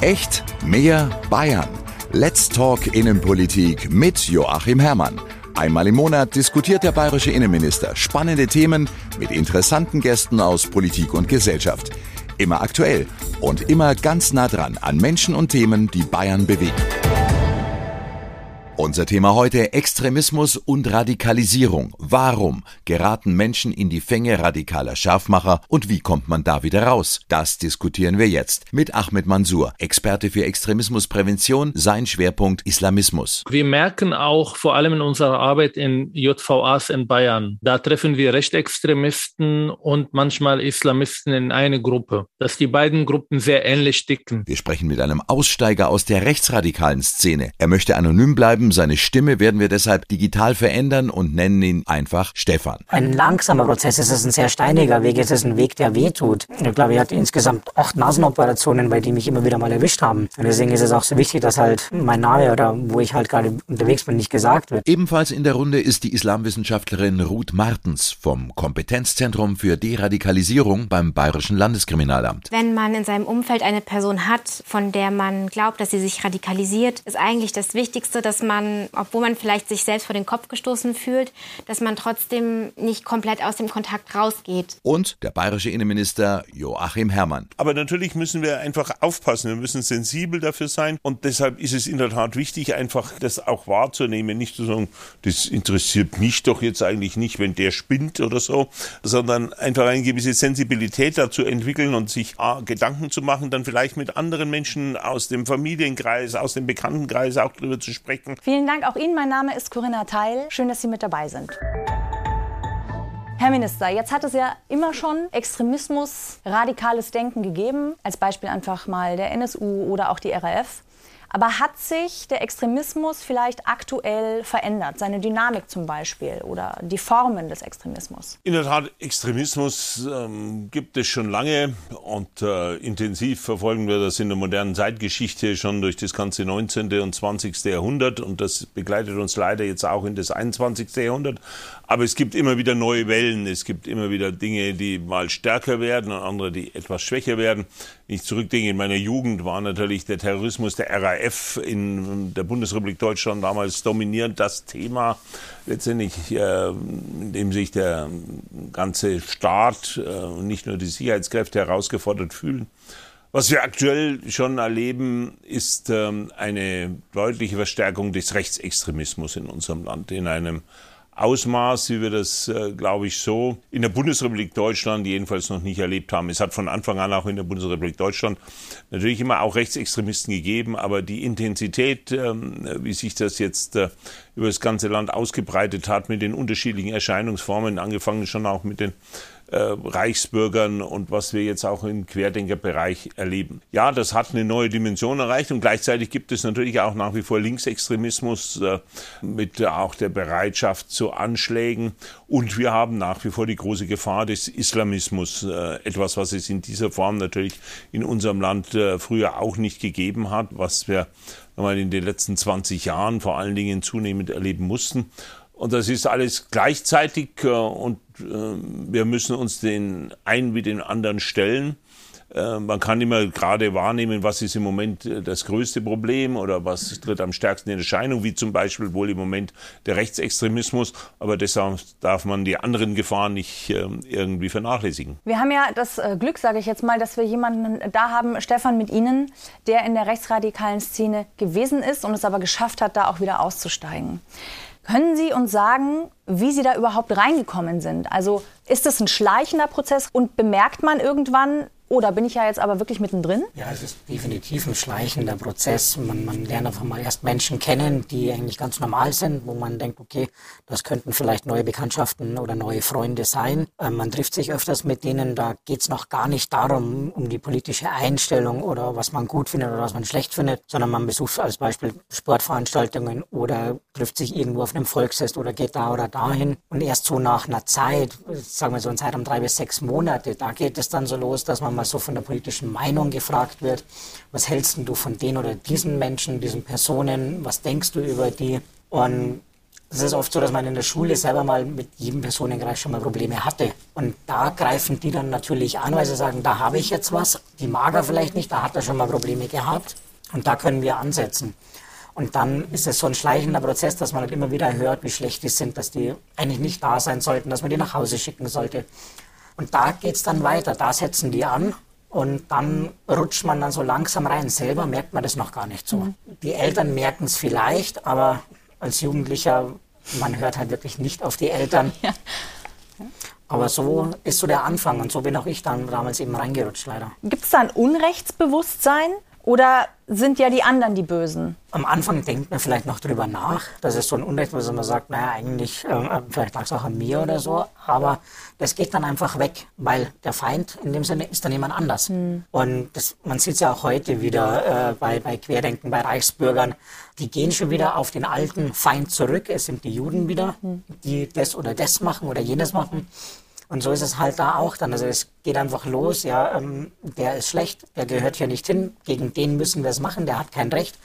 Echt mehr Bayern. Let's Talk Innenpolitik mit Joachim Herrmann. Einmal im Monat diskutiert der bayerische Innenminister spannende Themen mit interessanten Gästen aus Politik und Gesellschaft. Immer aktuell und immer ganz nah dran an Menschen und Themen, die Bayern bewegen. Unser Thema heute Extremismus und Radikalisierung. Warum geraten Menschen in die Fänge radikaler Scharfmacher und wie kommt man da wieder raus? Das diskutieren wir jetzt mit Ahmed Mansour, Experte für Extremismusprävention, sein Schwerpunkt Islamismus. Wir merken auch vor allem in unserer Arbeit in JVAs in Bayern, da treffen wir Rechtsextremisten und manchmal Islamisten in eine Gruppe, dass die beiden Gruppen sehr ähnlich dicken. Wir sprechen mit einem Aussteiger aus der rechtsradikalen Szene. Er möchte anonym bleiben seine Stimme werden wir deshalb digital verändern und nennen ihn einfach Stefan. Ein langsamer Prozess, es ist ein sehr steiniger Weg, es ist ein Weg, der wehtut. Ich glaube, er hat insgesamt acht Nasenoperationen, bei die mich immer wieder mal erwischt haben. Und deswegen ist es auch so wichtig, dass halt mein Name oder wo ich halt gerade unterwegs bin, nicht gesagt wird. Ebenfalls in der Runde ist die Islamwissenschaftlerin Ruth Martens vom Kompetenzzentrum für Deradikalisierung beim Bayerischen Landeskriminalamt. Wenn man in seinem Umfeld eine Person hat, von der man glaubt, dass sie sich radikalisiert, ist eigentlich das Wichtigste, dass man man, obwohl man vielleicht sich selbst vor den Kopf gestoßen fühlt, dass man trotzdem nicht komplett aus dem Kontakt rausgeht. Und der bayerische Innenminister Joachim Herrmann. Aber natürlich müssen wir einfach aufpassen. Wir müssen sensibel dafür sein. Und deshalb ist es in der Tat wichtig, einfach das auch wahrzunehmen. Nicht zu sagen, das interessiert mich doch jetzt eigentlich nicht, wenn der spinnt oder so, sondern einfach eine gewisse Sensibilität dazu entwickeln und sich A, Gedanken zu machen, dann vielleicht mit anderen Menschen aus dem Familienkreis, aus dem Bekanntenkreis auch darüber zu sprechen. Vielen Dank auch Ihnen. Mein Name ist Corinna Teil. Schön, dass Sie mit dabei sind. Herr Minister, jetzt hat es ja immer schon Extremismus, radikales Denken gegeben. Als Beispiel einfach mal der NSU oder auch die RAF. Aber hat sich der Extremismus vielleicht aktuell verändert? Seine Dynamik zum Beispiel oder die Formen des Extremismus? In der Tat, Extremismus ähm, gibt es schon lange und äh, intensiv verfolgen wir das in der modernen Zeitgeschichte schon durch das ganze 19. und 20. Jahrhundert und das begleitet uns leider jetzt auch in das 21. Jahrhundert. Aber es gibt immer wieder neue Wellen, es gibt immer wieder Dinge, die mal stärker werden und andere, die etwas schwächer werden. Wenn ich zurückdenke, in meiner Jugend war natürlich der Terrorismus der RAF in der Bundesrepublik Deutschland damals dominierend das Thema. Letztendlich, äh, in dem sich der ganze Staat äh, und nicht nur die Sicherheitskräfte herausgefordert fühlen. Was wir aktuell schon erleben, ist ähm, eine deutliche Verstärkung des Rechtsextremismus in unserem Land, in einem Ausmaß, wie wir das, äh, glaube ich, so in der Bundesrepublik Deutschland jedenfalls noch nicht erlebt haben. Es hat von Anfang an auch in der Bundesrepublik Deutschland natürlich immer auch Rechtsextremisten gegeben, aber die Intensität, ähm, wie sich das jetzt äh, über das ganze Land ausgebreitet hat mit den unterschiedlichen Erscheinungsformen, angefangen schon auch mit den Reichsbürgern und was wir jetzt auch im Querdenkerbereich erleben. Ja, das hat eine neue Dimension erreicht und gleichzeitig gibt es natürlich auch nach wie vor Linksextremismus äh, mit auch der Bereitschaft zu Anschlägen und wir haben nach wie vor die große Gefahr des Islamismus, äh, etwas, was es in dieser Form natürlich in unserem Land äh, früher auch nicht gegeben hat, was wir in den letzten 20 Jahren vor allen Dingen zunehmend erleben mussten. Und das ist alles gleichzeitig äh, und äh, wir müssen uns den einen wie den anderen stellen. Äh, man kann immer gerade wahrnehmen, was ist im Moment das größte Problem oder was tritt am stärksten in Erscheinung, wie zum Beispiel wohl im Moment der Rechtsextremismus. Aber deshalb darf man die anderen Gefahren nicht irgendwie vernachlässigen. Wir haben ja das Glück, sage ich jetzt mal, dass wir jemanden da haben, Stefan mit Ihnen, der in der rechtsradikalen Szene gewesen ist und es aber geschafft hat, da auch wieder auszusteigen. Können Sie uns sagen, wie Sie da überhaupt reingekommen sind? Also ist das ein schleichender Prozess und bemerkt man irgendwann, oder bin ich ja jetzt aber wirklich mittendrin? Ja, es ist definitiv ein schleichender Prozess. Man, man lernt einfach mal erst Menschen kennen, die eigentlich ganz normal sind, wo man denkt, okay, das könnten vielleicht neue Bekanntschaften oder neue Freunde sein. Ähm, man trifft sich öfters mit denen, da geht es noch gar nicht darum, um die politische Einstellung oder was man gut findet oder was man schlecht findet, sondern man besucht als Beispiel Sportveranstaltungen oder trifft sich irgendwo auf einem Volksfest oder geht da oder dahin. Und erst so nach einer Zeit, sagen wir so in Zeitraum drei bis sechs Monate, da geht es dann so los, dass man mal so von der politischen Meinung gefragt wird, was hältst du von den oder diesen Menschen, diesen Personen, was denkst du über die? Und es ist oft so, dass man in der Schule selber mal mit jedem Personenkreis schon mal Probleme hatte. Und da greifen die dann natürlich an, weil sie sagen, da habe ich jetzt was, die mag er vielleicht nicht, da hat er schon mal Probleme gehabt. Und da können wir ansetzen. Und dann ist es so ein schleichender Prozess, dass man halt immer wieder hört, wie schlecht die sind, dass die eigentlich nicht da sein sollten, dass man die nach Hause schicken sollte. Und da geht es dann weiter, da setzen die an und dann rutscht man dann so langsam rein. Selber merkt man das noch gar nicht so. Mhm. Die Eltern merken es vielleicht, aber als Jugendlicher, man hört halt wirklich nicht auf die Eltern. Ja. Aber so ist so der Anfang und so bin auch ich dann damals eben reingerutscht, leider. Gibt es da ein Unrechtsbewusstsein oder sind ja die anderen die Bösen? Am Anfang denkt man vielleicht noch drüber nach. Das ist so ein Unrecht, wo man sagt, naja, eigentlich, äh, vielleicht lag es auch an mir oder so. Aber das geht dann einfach weg, weil der Feind in dem Sinne ist dann jemand anders. Mhm. Und das, man sieht es ja auch heute wieder äh, bei, bei Querdenken, bei Reichsbürgern. Die gehen schon wieder auf den alten Feind zurück. Es sind die Juden wieder, mhm. die das oder das machen oder jenes machen. Und so ist es halt da auch dann. Also es geht einfach los, ja, ähm, der ist schlecht, der gehört hier nicht hin, gegen den müssen wir es machen, der hat kein Recht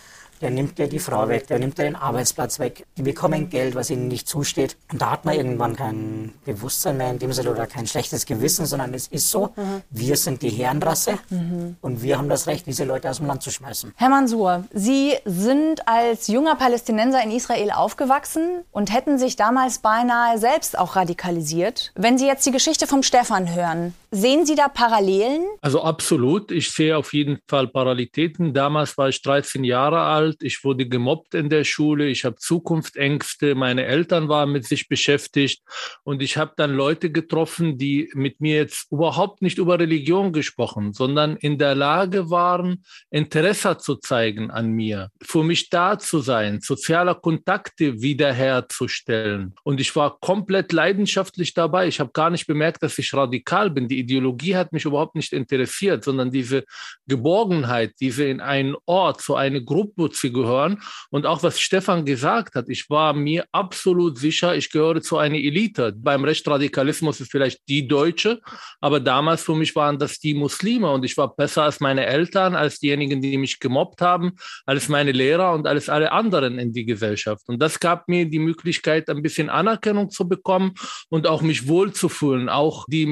der nimmt dir die Frau weg, der nimmt dir den Arbeitsplatz weg. Die bekommen Geld, was ihnen nicht zusteht. Und da hat man irgendwann kein Bewusstsein mehr in dem Sinne oder kein schlechtes Gewissen, sondern es ist so, mhm. wir sind die Herrenrasse mhm. und wir haben das Recht, diese Leute aus dem Land zu schmeißen. Herr Mansour, Sie sind als junger Palästinenser in Israel aufgewachsen und hätten sich damals beinahe selbst auch radikalisiert. Wenn Sie jetzt die Geschichte vom Stefan hören, sehen Sie da Parallelen? Also absolut. Ich sehe auf jeden Fall Parallelitäten. Damals war ich 13 Jahre alt ich wurde gemobbt in der Schule, ich habe Zukunftsängste, meine Eltern waren mit sich beschäftigt und ich habe dann Leute getroffen, die mit mir jetzt überhaupt nicht über Religion gesprochen, sondern in der Lage waren, Interesse zu zeigen an mir, für mich da zu sein, soziale Kontakte wiederherzustellen. Und ich war komplett leidenschaftlich dabei. Ich habe gar nicht bemerkt, dass ich radikal bin. Die Ideologie hat mich überhaupt nicht interessiert, sondern diese Geborgenheit, diese in einen Ort, zu einer Gruppe zu gehören. Und auch was Stefan gesagt hat, ich war mir absolut sicher, ich gehöre zu einer Elite. Beim Rechtsradikalismus ist vielleicht die Deutsche, aber damals für mich waren das die Muslime und ich war besser als meine Eltern, als diejenigen, die mich gemobbt haben, als meine Lehrer und als alle anderen in die Gesellschaft. Und das gab mir die Möglichkeit, ein bisschen Anerkennung zu bekommen und auch mich wohlzufühlen. Auch die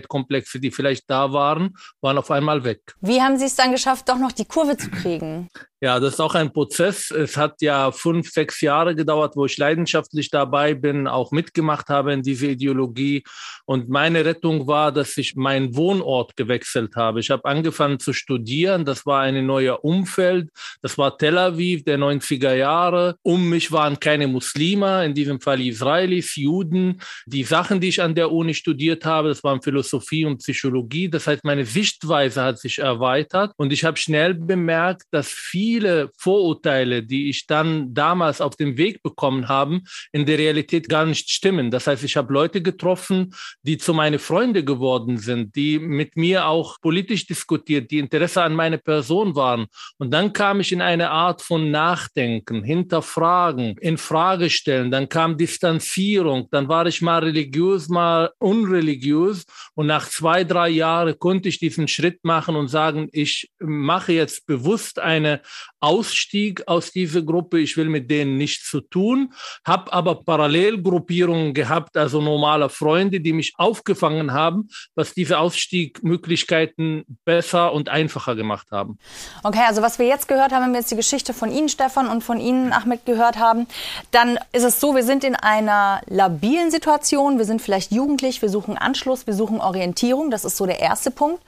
Minderwertigkeitskomplexe, die vielleicht da waren, waren auf einmal weg. Wie haben Sie es dann geschafft, doch noch die Kurve zu kriegen? Ja, das ist auch ein Prozess. Es hat ja fünf, sechs Jahre gedauert, wo ich leidenschaftlich dabei bin, auch mitgemacht habe in diese Ideologie. Und meine Rettung war, dass ich meinen Wohnort gewechselt habe. Ich habe angefangen zu studieren. Das war ein neuer Umfeld. Das war Tel Aviv der 90er Jahre. Um mich waren keine Muslime, in diesem Fall Israelis, Juden. Die Sachen, die ich an der Uni studiert habe, das waren Philosophie und Psychologie. Das heißt, meine Sichtweise hat sich erweitert. Und ich habe schnell bemerkt, dass viele viele Vorurteile, die ich dann damals auf dem Weg bekommen habe, in der Realität gar nicht stimmen. Das heißt, ich habe Leute getroffen, die zu meinen Freunden geworden sind, die mit mir auch politisch diskutiert, die Interesse an meiner Person waren. Und dann kam ich in eine Art von Nachdenken, Hinterfragen, in Frage stellen. Dann kam Distanzierung. Dann war ich mal religiös, mal unreligiös. Und nach zwei, drei Jahren konnte ich diesen Schritt machen und sagen, ich mache jetzt bewusst eine Ausstieg aus dieser Gruppe. Ich will mit denen nichts zu tun, habe aber Parallelgruppierungen gehabt, also normale Freunde, die mich aufgefangen haben, was diese Ausstiegmöglichkeiten besser und einfacher gemacht haben. Okay, also was wir jetzt gehört haben, wenn wir jetzt die Geschichte von Ihnen, Stefan, und von Ihnen, Ahmed, gehört haben, dann ist es so, wir sind in einer labilen Situation, wir sind vielleicht jugendlich, wir suchen Anschluss, wir suchen Orientierung, das ist so der erste Punkt.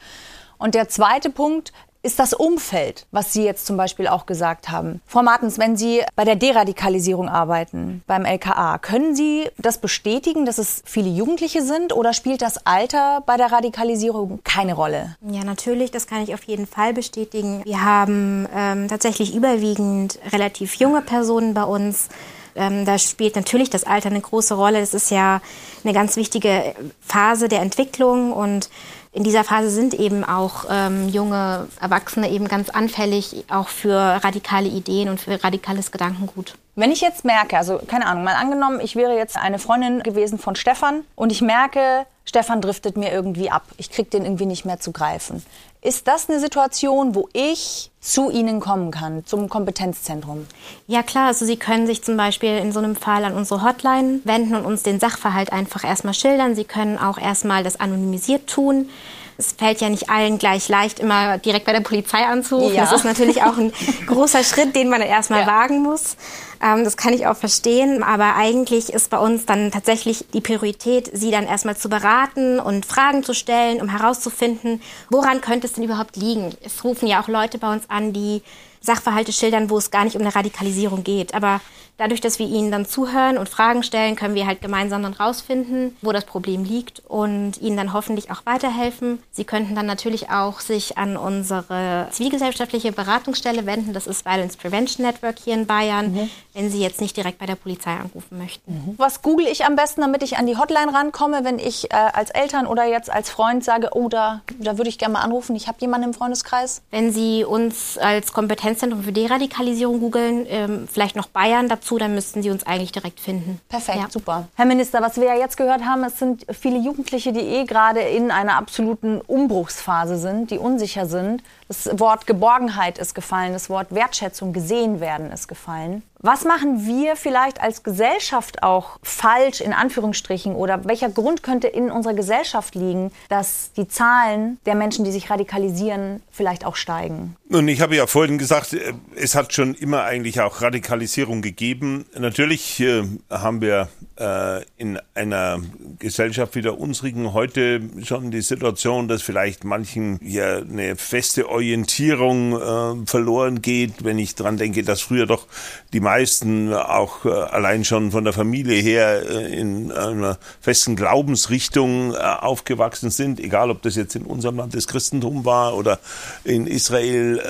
Und der zweite Punkt ist das Umfeld, was Sie jetzt zum Beispiel auch gesagt haben. Frau Martens, wenn Sie bei der Deradikalisierung arbeiten, beim LKA, können Sie das bestätigen, dass es viele Jugendliche sind oder spielt das Alter bei der Radikalisierung keine Rolle? Ja, natürlich, das kann ich auf jeden Fall bestätigen. Wir haben ähm, tatsächlich überwiegend relativ junge Personen bei uns. Ähm, da spielt natürlich das Alter eine große Rolle. Das ist ja eine ganz wichtige Phase der Entwicklung und in dieser Phase sind eben auch ähm, junge Erwachsene eben ganz anfällig auch für radikale Ideen und für radikales Gedankengut. Wenn ich jetzt merke, also keine Ahnung, mal angenommen, ich wäre jetzt eine Freundin gewesen von Stefan und ich merke, Stefan driftet mir irgendwie ab, ich kriege den irgendwie nicht mehr zu greifen. Ist das eine Situation, wo ich zu Ihnen kommen kann, zum Kompetenzzentrum? Ja klar, also Sie können sich zum Beispiel in so einem Fall an unsere Hotline wenden und uns den Sachverhalt einfach erstmal schildern. Sie können auch erstmal das anonymisiert tun. Es fällt ja nicht allen gleich leicht, immer direkt bei der Polizei anzurufen. Ja. Das ist natürlich auch ein großer Schritt, den man dann erstmal ja. wagen muss. Ähm, das kann ich auch verstehen. Aber eigentlich ist bei uns dann tatsächlich die Priorität, sie dann erstmal zu beraten und Fragen zu stellen, um herauszufinden, woran könnte es denn überhaupt liegen. Es rufen ja auch Leute bei uns an, die Sachverhalte schildern, wo es gar nicht um eine Radikalisierung geht. Aber dadurch, dass wir ihnen dann zuhören und Fragen stellen, können wir halt gemeinsam dann rausfinden, wo das Problem liegt und ihnen dann hoffentlich auch weiterhelfen. Sie könnten dann natürlich auch sich an unsere zivilgesellschaftliche Beratungsstelle wenden. Das ist Violence Prevention Network hier in Bayern, mhm. wenn Sie jetzt nicht direkt bei der Polizei anrufen möchten. Mhm. Was google ich am besten, damit ich an die Hotline rankomme, wenn ich äh, als Eltern oder jetzt als Freund sage, oh, da, da würde ich gerne mal anrufen, ich habe jemanden im Freundeskreis? Wenn Sie uns als Kompetenzzentrum für Deradikalisierung googeln, ähm, vielleicht noch Bayern dazu, dann müssten Sie uns eigentlich direkt finden. Perfekt, ja. super. Herr Minister, was wir ja jetzt gehört haben, es sind viele Jugendliche, die eh gerade in einer absoluten Umbruchsphase sind, die unsicher sind. Das Wort Geborgenheit ist gefallen, das Wort Wertschätzung, gesehen werden ist gefallen. Was machen wir vielleicht als Gesellschaft auch falsch, in Anführungsstrichen, oder welcher Grund könnte in unserer Gesellschaft liegen, dass die Zahlen der Menschen, die sich radikalisieren, vielleicht auch steigen? Und ich habe ja vorhin gesagt, äh, es hat schon immer eigentlich auch Radikalisierung gegeben. Natürlich äh, haben wir äh, in einer Gesellschaft wie der unsrigen heute schon die Situation, dass vielleicht manchen ja eine feste Orientierung verloren geht, wenn ich dran denke, dass früher doch die meisten auch äh, allein schon von der Familie her äh, in einer festen Glaubensrichtung äh, aufgewachsen sind, egal ob das jetzt in unserem Land das Christentum war oder in Israel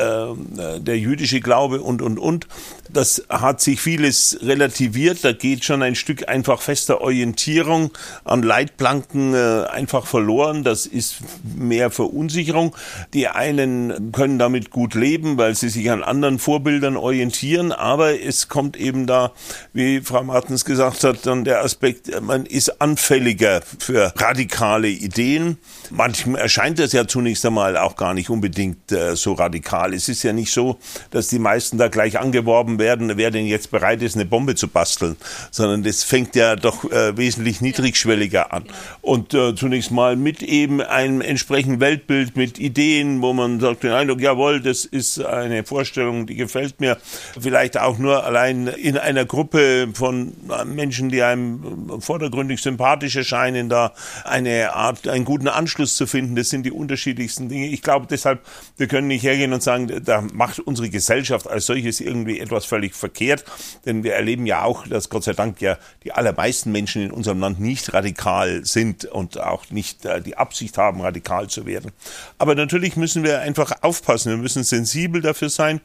der jüdische Glaube und, und, und. Das hat sich vieles relativiert. Da geht schon ein Stück einfach fester Orientierung an Leitplanken einfach verloren. Das ist mehr Verunsicherung. Die einen können damit gut leben, weil sie sich an anderen Vorbildern orientieren, aber es kommt eben da, wie Frau Martens gesagt hat, dann der Aspekt, man ist anfälliger für radikale Ideen. Manchem erscheint das ja zunächst einmal auch gar nicht unbedingt äh, so radikal. Es ist ja nicht so, dass die meisten da gleich angeworben werden, wer denn jetzt bereit ist, eine Bombe zu basteln, sondern das fängt ja doch äh, wesentlich niedrigschwelliger an. Und äh, zunächst mal mit eben einem entsprechenden Weltbild, mit Ideen, wo man sagt, den Eindruck, jawohl, das ist eine Vorstellung, die gefällt mir. Vielleicht auch nur allein allein in einer Gruppe von Menschen, die einem vordergründig sympathisch erscheinen, da eine Art, einen guten Anschluss zu finden, das sind die unterschiedlichsten Dinge. Ich glaube deshalb, wir können nicht hergehen und sagen, da macht unsere Gesellschaft als solches irgendwie etwas völlig verkehrt, denn wir erleben ja auch, dass Gott sei Dank ja die allermeisten Menschen in unserem Land nicht radikal sind und auch nicht äh, die Absicht haben, radikal zu werden. Aber natürlich müssen wir einfach aufpassen, wir müssen sensibel dafür sein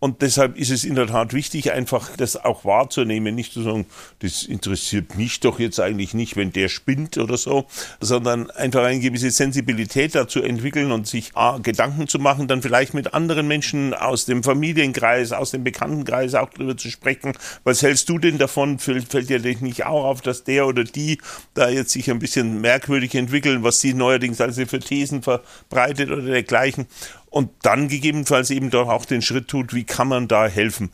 und deshalb ist es in der Tat wichtig, einfach das auch wahrzunehmen, nicht zu sagen, das interessiert mich doch jetzt eigentlich nicht, wenn der spinnt oder so, sondern einfach eine gewisse Sensibilität dazu entwickeln und sich A, Gedanken zu machen, dann vielleicht mit anderen Menschen aus dem Familienkreis, aus dem Bekanntenkreis auch darüber zu sprechen. Was hältst du denn davon? Fällt, fällt dir nicht auch auf, dass der oder die da jetzt sich ein bisschen merkwürdig entwickeln, was sie neuerdings also für Thesen verbreitet oder dergleichen? und dann gegebenenfalls eben doch auch den Schritt tut, wie kann man da helfen.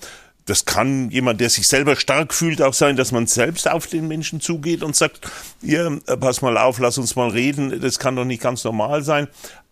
Das kann jemand, der sich selber stark fühlt, auch sein, dass man selbst auf den Menschen zugeht und sagt, ihr, pass mal auf, lass uns mal reden. Das kann doch nicht ganz normal sein.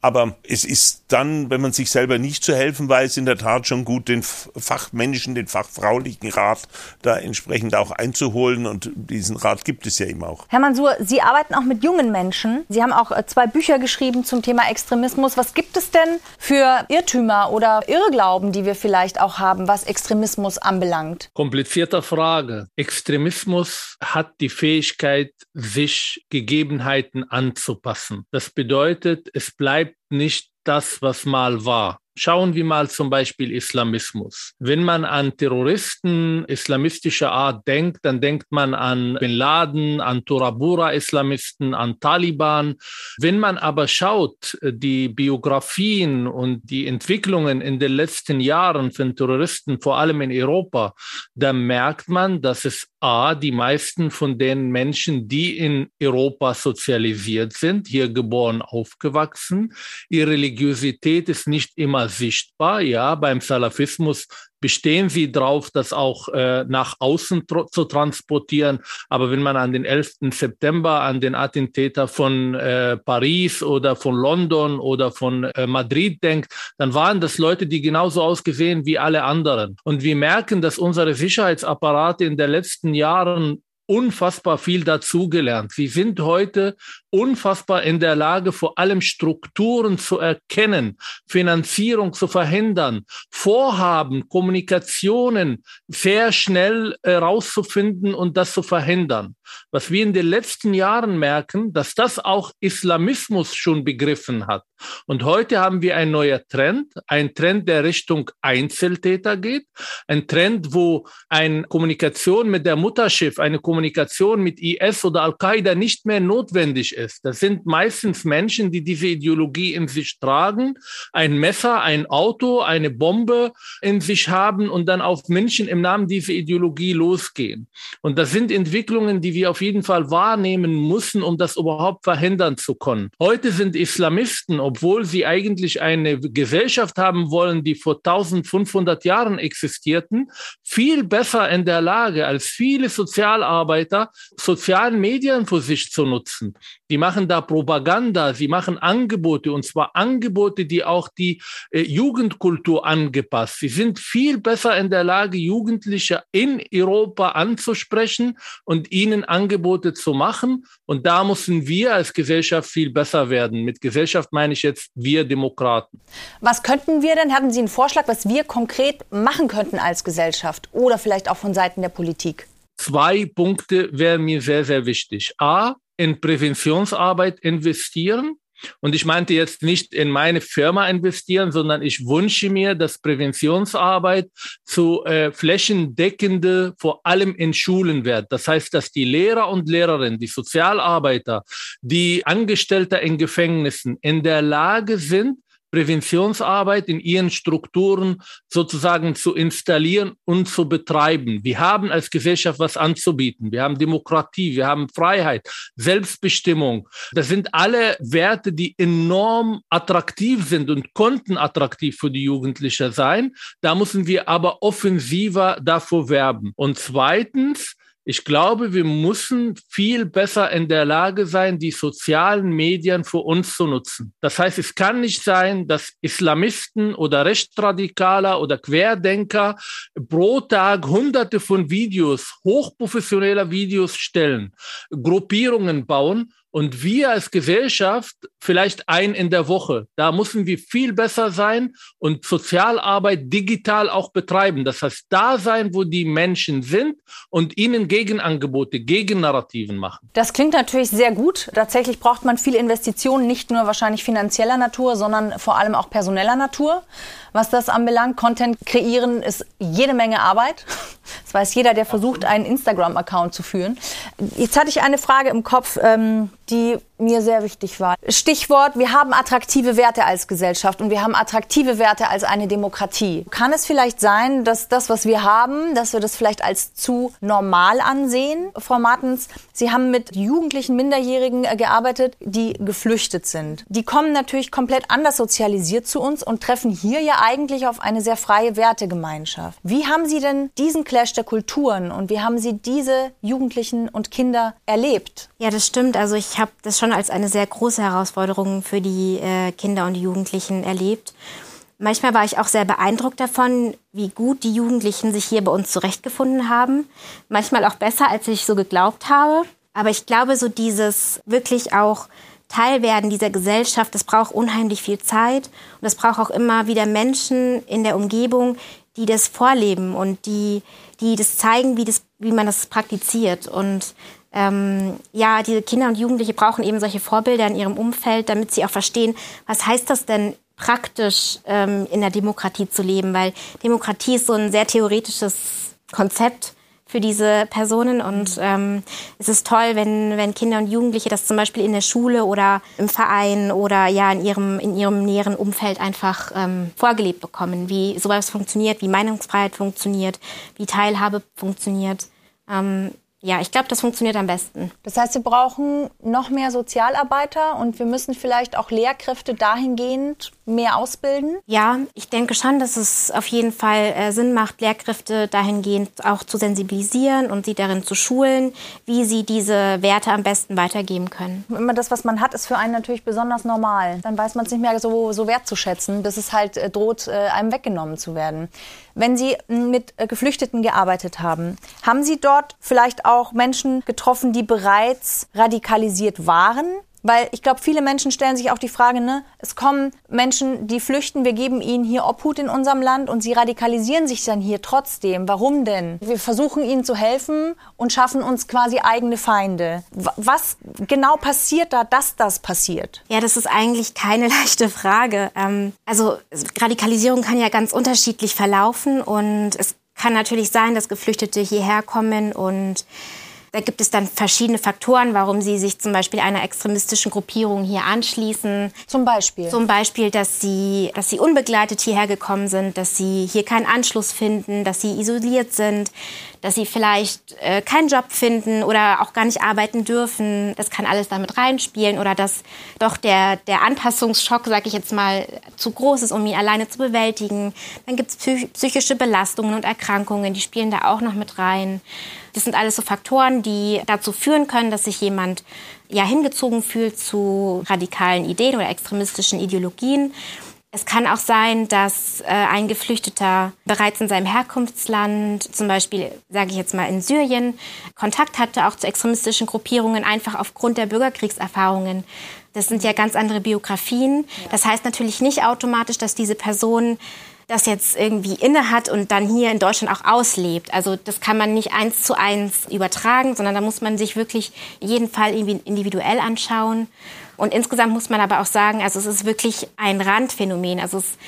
Aber es ist dann, wenn man sich selber nicht zu helfen weiß, in der Tat schon gut, den fachmännischen, den fachfraulichen Rat da entsprechend auch einzuholen. Und diesen Rat gibt es ja eben auch. Herr Mansur, Sie arbeiten auch mit jungen Menschen. Sie haben auch äh, zwei Bücher geschrieben zum Thema Extremismus. Was gibt es denn für Irrtümer oder Irrglauben, die wir vielleicht auch haben, was Extremismus anbelangt? Komplizierte Frage. Extremismus hat die Fähigkeit, sich Gegebenheiten anzupassen. Das bedeutet, es bleibt nicht das, was mal war. Schauen wir mal zum Beispiel Islamismus. Wenn man an Terroristen islamistischer Art denkt, dann denkt man an Bin Laden, an Torabura-Islamisten, an Taliban. Wenn man aber schaut, die Biografien und die Entwicklungen in den letzten Jahren von Terroristen, vor allem in Europa, dann merkt man, dass es A, die meisten von den Menschen, die in Europa sozialisiert sind, hier geboren, aufgewachsen, ihre Religiosität ist nicht immer sichtbar. Ja, beim Salafismus bestehen sie drauf, das auch äh, nach außen zu transportieren. Aber wenn man an den 11. September, an den Attentäter von äh, Paris oder von London oder von äh, Madrid denkt, dann waren das Leute, die genauso ausgesehen wie alle anderen. Und wir merken, dass unsere Sicherheitsapparate in den letzten Jahren unfassbar viel dazugelernt. Sie sind heute unfassbar in der Lage, vor allem Strukturen zu erkennen, Finanzierung zu verhindern, Vorhaben, Kommunikationen sehr schnell herauszufinden äh, und das zu verhindern. Was wir in den letzten Jahren merken, dass das auch Islamismus schon begriffen hat. Und heute haben wir ein neuer Trend, ein Trend, der Richtung Einzeltäter geht, ein Trend, wo eine Kommunikation mit der Mutterschiff, eine Kommunikation mit IS oder Al-Qaida nicht mehr notwendig ist. Das sind meistens Menschen, die diese Ideologie in sich tragen, ein Messer, ein Auto, eine Bombe in sich haben und dann auf Menschen im Namen dieser Ideologie losgehen. Und das sind Entwicklungen, die wir auf jeden Fall wahrnehmen müssen, um das überhaupt verhindern zu können. Heute sind Islamisten, obwohl sie eigentlich eine Gesellschaft haben wollen, die vor 1500 Jahren existierten, viel besser in der Lage als viele Sozialarbeiter, sozialen Medien für sich zu nutzen. Die machen da Propaganda, sie machen Angebote und zwar Angebote, die auch die äh, Jugendkultur angepasst. Sie sind viel besser in der Lage, Jugendliche in Europa anzusprechen und ihnen Angebote zu machen. Und da müssen wir als Gesellschaft viel besser werden. Mit Gesellschaft meine ich jetzt wir Demokraten. Was könnten wir denn? Hatten Sie einen Vorschlag, was wir konkret machen könnten als Gesellschaft oder vielleicht auch von Seiten der Politik? Zwei Punkte wären mir sehr, sehr wichtig. A, in Präventionsarbeit investieren. Und ich meinte jetzt nicht in meine Firma investieren, sondern ich wünsche mir, dass Präventionsarbeit zu äh, flächendeckende, vor allem in Schulen wird. Das heißt, dass die Lehrer und Lehrerinnen, die Sozialarbeiter, die Angestellte in Gefängnissen in der Lage sind, Präventionsarbeit in ihren Strukturen sozusagen zu installieren und zu betreiben. Wir haben als Gesellschaft was anzubieten. Wir haben Demokratie, wir haben Freiheit, Selbstbestimmung. Das sind alle Werte, die enorm attraktiv sind und konnten attraktiv für die Jugendlichen sein. Da müssen wir aber offensiver davor werben. Und zweitens, ich glaube, wir müssen viel besser in der Lage sein, die sozialen Medien für uns zu nutzen. Das heißt, es kann nicht sein, dass Islamisten oder Rechtsradikaler oder Querdenker pro Tag hunderte von Videos, hochprofessioneller Videos stellen, Gruppierungen bauen und wir als Gesellschaft vielleicht ein in der Woche. Da müssen wir viel besser sein und Sozialarbeit digital auch betreiben. Das heißt, da sein, wo die Menschen sind und ihnen Gegenangebote, Gegennarrativen machen. Das klingt natürlich sehr gut. Tatsächlich braucht man viele Investitionen, nicht nur wahrscheinlich finanzieller Natur, sondern vor allem auch personeller Natur was das anbelangt. Content kreieren ist jede Menge Arbeit. Das weiß jeder, der versucht, einen Instagram-Account zu führen. Jetzt hatte ich eine Frage im Kopf, ähm, die mir sehr wichtig war. Stichwort, wir haben attraktive Werte als Gesellschaft und wir haben attraktive Werte als eine Demokratie. Kann es vielleicht sein, dass das, was wir haben, dass wir das vielleicht als zu normal ansehen? Frau Martens, Sie haben mit jugendlichen Minderjährigen äh, gearbeitet, die geflüchtet sind. Die kommen natürlich komplett anders sozialisiert zu uns und treffen hier ja eigentlich auf eine sehr freie Wertegemeinschaft. Wie haben Sie denn diesen Clash der Kulturen und wie haben Sie diese Jugendlichen und Kinder erlebt? Ja, das stimmt. Also ich habe das schon als eine sehr große Herausforderung für die äh, Kinder und die Jugendlichen erlebt. Manchmal war ich auch sehr beeindruckt davon, wie gut die Jugendlichen sich hier bei uns zurechtgefunden haben. Manchmal auch besser, als ich so geglaubt habe. Aber ich glaube, so dieses wirklich auch Teilwerden dieser Gesellschaft, das braucht unheimlich viel Zeit. Und es braucht auch immer wieder Menschen in der Umgebung, die das vorleben und die, die das zeigen, wie, das, wie man das praktiziert. Und ähm, ja, diese Kinder und Jugendliche brauchen eben solche Vorbilder in ihrem Umfeld, damit sie auch verstehen, was heißt das denn, praktisch ähm, in der Demokratie zu leben, weil Demokratie ist so ein sehr theoretisches Konzept für diese Personen und ähm, es ist toll, wenn, wenn Kinder und Jugendliche das zum Beispiel in der Schule oder im Verein oder ja in ihrem, in ihrem näheren Umfeld einfach ähm, vorgelebt bekommen, wie sowas funktioniert, wie Meinungsfreiheit funktioniert, wie Teilhabe funktioniert. Ähm, ja, ich glaube, das funktioniert am besten. Das heißt, wir brauchen noch mehr Sozialarbeiter und wir müssen vielleicht auch Lehrkräfte dahingehend mehr ausbilden? Ja, ich denke schon, dass es auf jeden Fall äh, Sinn macht, Lehrkräfte dahingehend auch zu sensibilisieren und sie darin zu schulen, wie sie diese Werte am besten weitergeben können. Immer das, was man hat, ist für einen natürlich besonders normal. Dann weiß man es nicht mehr so, so wertzuschätzen, bis es halt äh, droht, äh, einem weggenommen zu werden. Wenn Sie mit äh, Geflüchteten gearbeitet haben, haben Sie dort vielleicht auch Menschen getroffen, die bereits radikalisiert waren? Weil ich glaube, viele Menschen stellen sich auch die Frage, ne, es kommen Menschen, die flüchten, wir geben ihnen hier Obhut in unserem Land und sie radikalisieren sich dann hier trotzdem. Warum denn? Wir versuchen ihnen zu helfen und schaffen uns quasi eigene Feinde. Was genau passiert da, dass das passiert? Ja, das ist eigentlich keine leichte Frage. Ähm, also Radikalisierung kann ja ganz unterschiedlich verlaufen und es kann natürlich sein, dass Geflüchtete hierher kommen und da gibt es dann verschiedene Faktoren, warum sie sich zum Beispiel einer extremistischen Gruppierung hier anschließen. Zum Beispiel? Zum Beispiel, dass sie, dass sie unbegleitet hierher gekommen sind, dass sie hier keinen Anschluss finden, dass sie isoliert sind, dass sie vielleicht äh, keinen Job finden oder auch gar nicht arbeiten dürfen. Das kann alles damit reinspielen oder dass doch der, der Anpassungsschock, sage ich jetzt mal, zu groß ist, um ihn alleine zu bewältigen. Dann gibt es psychische Belastungen und Erkrankungen, die spielen da auch noch mit rein. Das sind alles so Faktoren, die dazu führen können, dass sich jemand ja hingezogen fühlt zu radikalen Ideen oder extremistischen Ideologien. Es kann auch sein, dass äh, ein Geflüchteter bereits in seinem Herkunftsland, zum Beispiel, sage ich jetzt mal in Syrien, Kontakt hatte, auch zu extremistischen Gruppierungen, einfach aufgrund der Bürgerkriegserfahrungen. Das sind ja ganz andere Biografien. Das heißt natürlich nicht automatisch, dass diese Person das jetzt irgendwie inne hat und dann hier in Deutschland auch auslebt. Also das kann man nicht eins zu eins übertragen, sondern da muss man sich wirklich jeden Fall irgendwie individuell anschauen. Und insgesamt muss man aber auch sagen, also es ist wirklich ein Randphänomen. Also es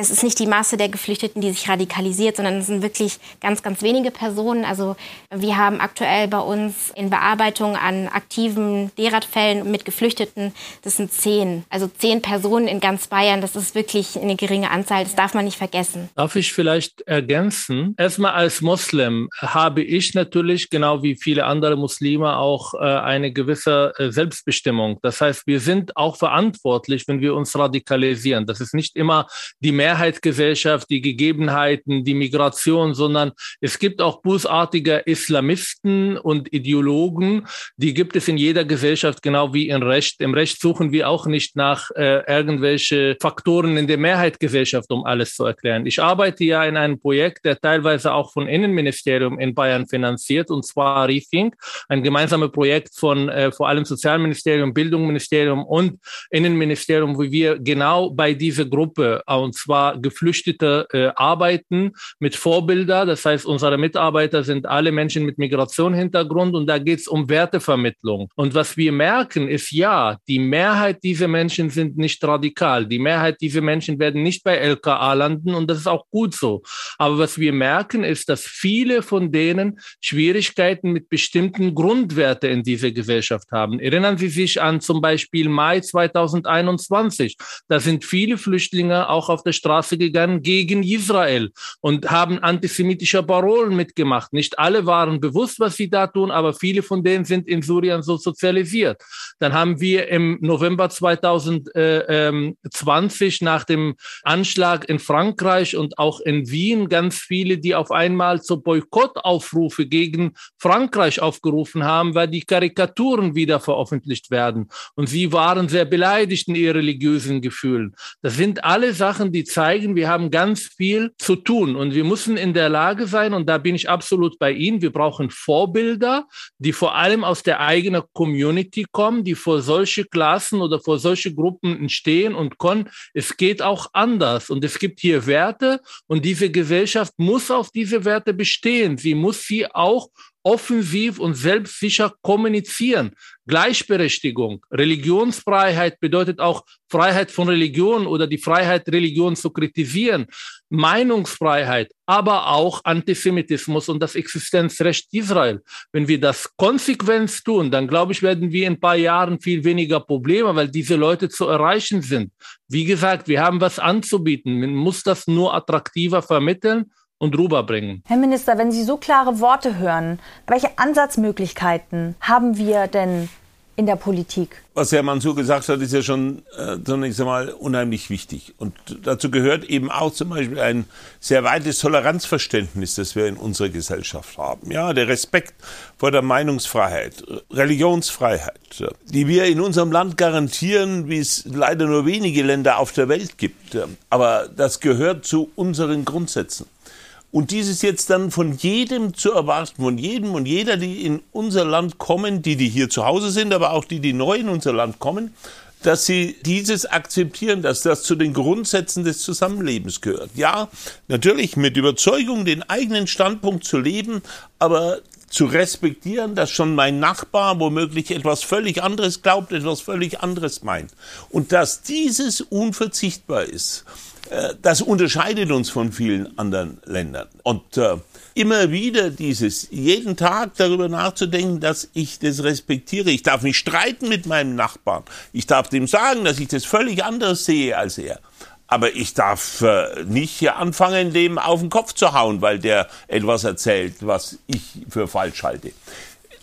es ist nicht die Masse der Geflüchteten, die sich radikalisiert, sondern es sind wirklich ganz, ganz wenige Personen. Also wir haben aktuell bei uns in Bearbeitung an aktiven Derat-Fällen mit Geflüchteten, das sind zehn. Also zehn Personen in ganz Bayern, das ist wirklich eine geringe Anzahl, das darf man nicht vergessen. Darf ich vielleicht ergänzen? Erstmal als Moslem habe ich natürlich, genau wie viele andere Muslime, auch äh, eine gewisse äh, Selbstbestimmung. Das heißt, wir sind auch verantwortlich, wenn wir uns radikalisieren. Das ist nicht immer die Mehrheitsgesellschaft, die Gegebenheiten, die Migration, sondern es gibt auch bösartige Islamisten und Ideologen, die gibt es in jeder Gesellschaft, genau wie im Recht. Im Recht suchen wir auch nicht nach äh, irgendwelche Faktoren in der Mehrheitsgesellschaft, um alles zu erklären. Ich arbeite ja in einem Projekt, der teilweise auch von Innenministerium in Bayern finanziert, und zwar Rethink, ein gemeinsames Projekt von äh, vor allem Sozialministerium, Bildungsministerium und Innenministerium, wo wir genau bei dieser Gruppe, und zwar zwar Geflüchtete äh, arbeiten mit Vorbilder. Das heißt, unsere Mitarbeiter sind alle Menschen mit Migrationshintergrund und da geht es um Wertevermittlung. Und was wir merken, ist ja, die Mehrheit dieser Menschen sind nicht radikal. Die Mehrheit dieser Menschen werden nicht bei LKA landen und das ist auch gut so. Aber was wir merken, ist, dass viele von denen Schwierigkeiten mit bestimmten Grundwerten in dieser Gesellschaft haben. Erinnern Sie sich an zum Beispiel Mai 2021. Da sind viele Flüchtlinge auch auf der Straße gegangen gegen Israel und haben antisemitische Parolen mitgemacht. Nicht alle waren bewusst, was sie da tun, aber viele von denen sind in Syrien so sozialisiert. Dann haben wir im November 2020 nach dem Anschlag in Frankreich und auch in Wien ganz viele, die auf einmal zu Boykottaufrufe gegen Frankreich aufgerufen haben, weil die Karikaturen wieder veröffentlicht werden. Und sie waren sehr beleidigt in ihren religiösen Gefühlen. Das sind alle Sachen, die zeigen, wir haben ganz viel zu tun und wir müssen in der Lage sein, und da bin ich absolut bei Ihnen, wir brauchen Vorbilder, die vor allem aus der eigenen Community kommen, die vor solche Klassen oder vor solche Gruppen entstehen und können. Es geht auch anders und es gibt hier Werte und diese Gesellschaft muss auf diese Werte bestehen. Sie muss sie auch offensiv und selbstsicher kommunizieren. Gleichberechtigung, Religionsfreiheit bedeutet auch Freiheit von Religion oder die Freiheit, Religion zu kritisieren, Meinungsfreiheit, aber auch Antisemitismus und das Existenzrecht Israel. Wenn wir das konsequent tun, dann glaube ich, werden wir in ein paar Jahren viel weniger Probleme, weil diese Leute zu erreichen sind. Wie gesagt, wir haben was anzubieten. Man muss das nur attraktiver vermitteln und rüberbringen. Herr Minister, wenn Sie so klare Worte hören, welche Ansatzmöglichkeiten haben wir denn in der Politik? Was Herr Mansur gesagt hat, ist ja schon äh, zunächst einmal unheimlich wichtig. Und dazu gehört eben auch zum Beispiel ein sehr weites Toleranzverständnis, das wir in unserer Gesellschaft haben. Ja, der Respekt vor der Meinungsfreiheit, Religionsfreiheit, die wir in unserem Land garantieren, wie es leider nur wenige Länder auf der Welt gibt. Aber das gehört zu unseren Grundsätzen. Und dieses jetzt dann von jedem zu erwarten, von jedem und jeder, die in unser Land kommen, die, die hier zu Hause sind, aber auch die, die neu in unser Land kommen, dass sie dieses akzeptieren, dass das zu den Grundsätzen des Zusammenlebens gehört. Ja, natürlich mit Überzeugung den eigenen Standpunkt zu leben, aber zu respektieren, dass schon mein Nachbar womöglich etwas völlig anderes glaubt, etwas völlig anderes meint. Und dass dieses unverzichtbar ist. Äh, das unterscheidet uns von vielen anderen Ländern. Und äh, immer wieder dieses, jeden Tag darüber nachzudenken, dass ich das respektiere. Ich darf nicht streiten mit meinem Nachbarn. Ich darf dem sagen, dass ich das völlig anders sehe als er. Aber ich darf äh, nicht hier anfangen, dem auf den Kopf zu hauen, weil der etwas erzählt, was ich für falsch halte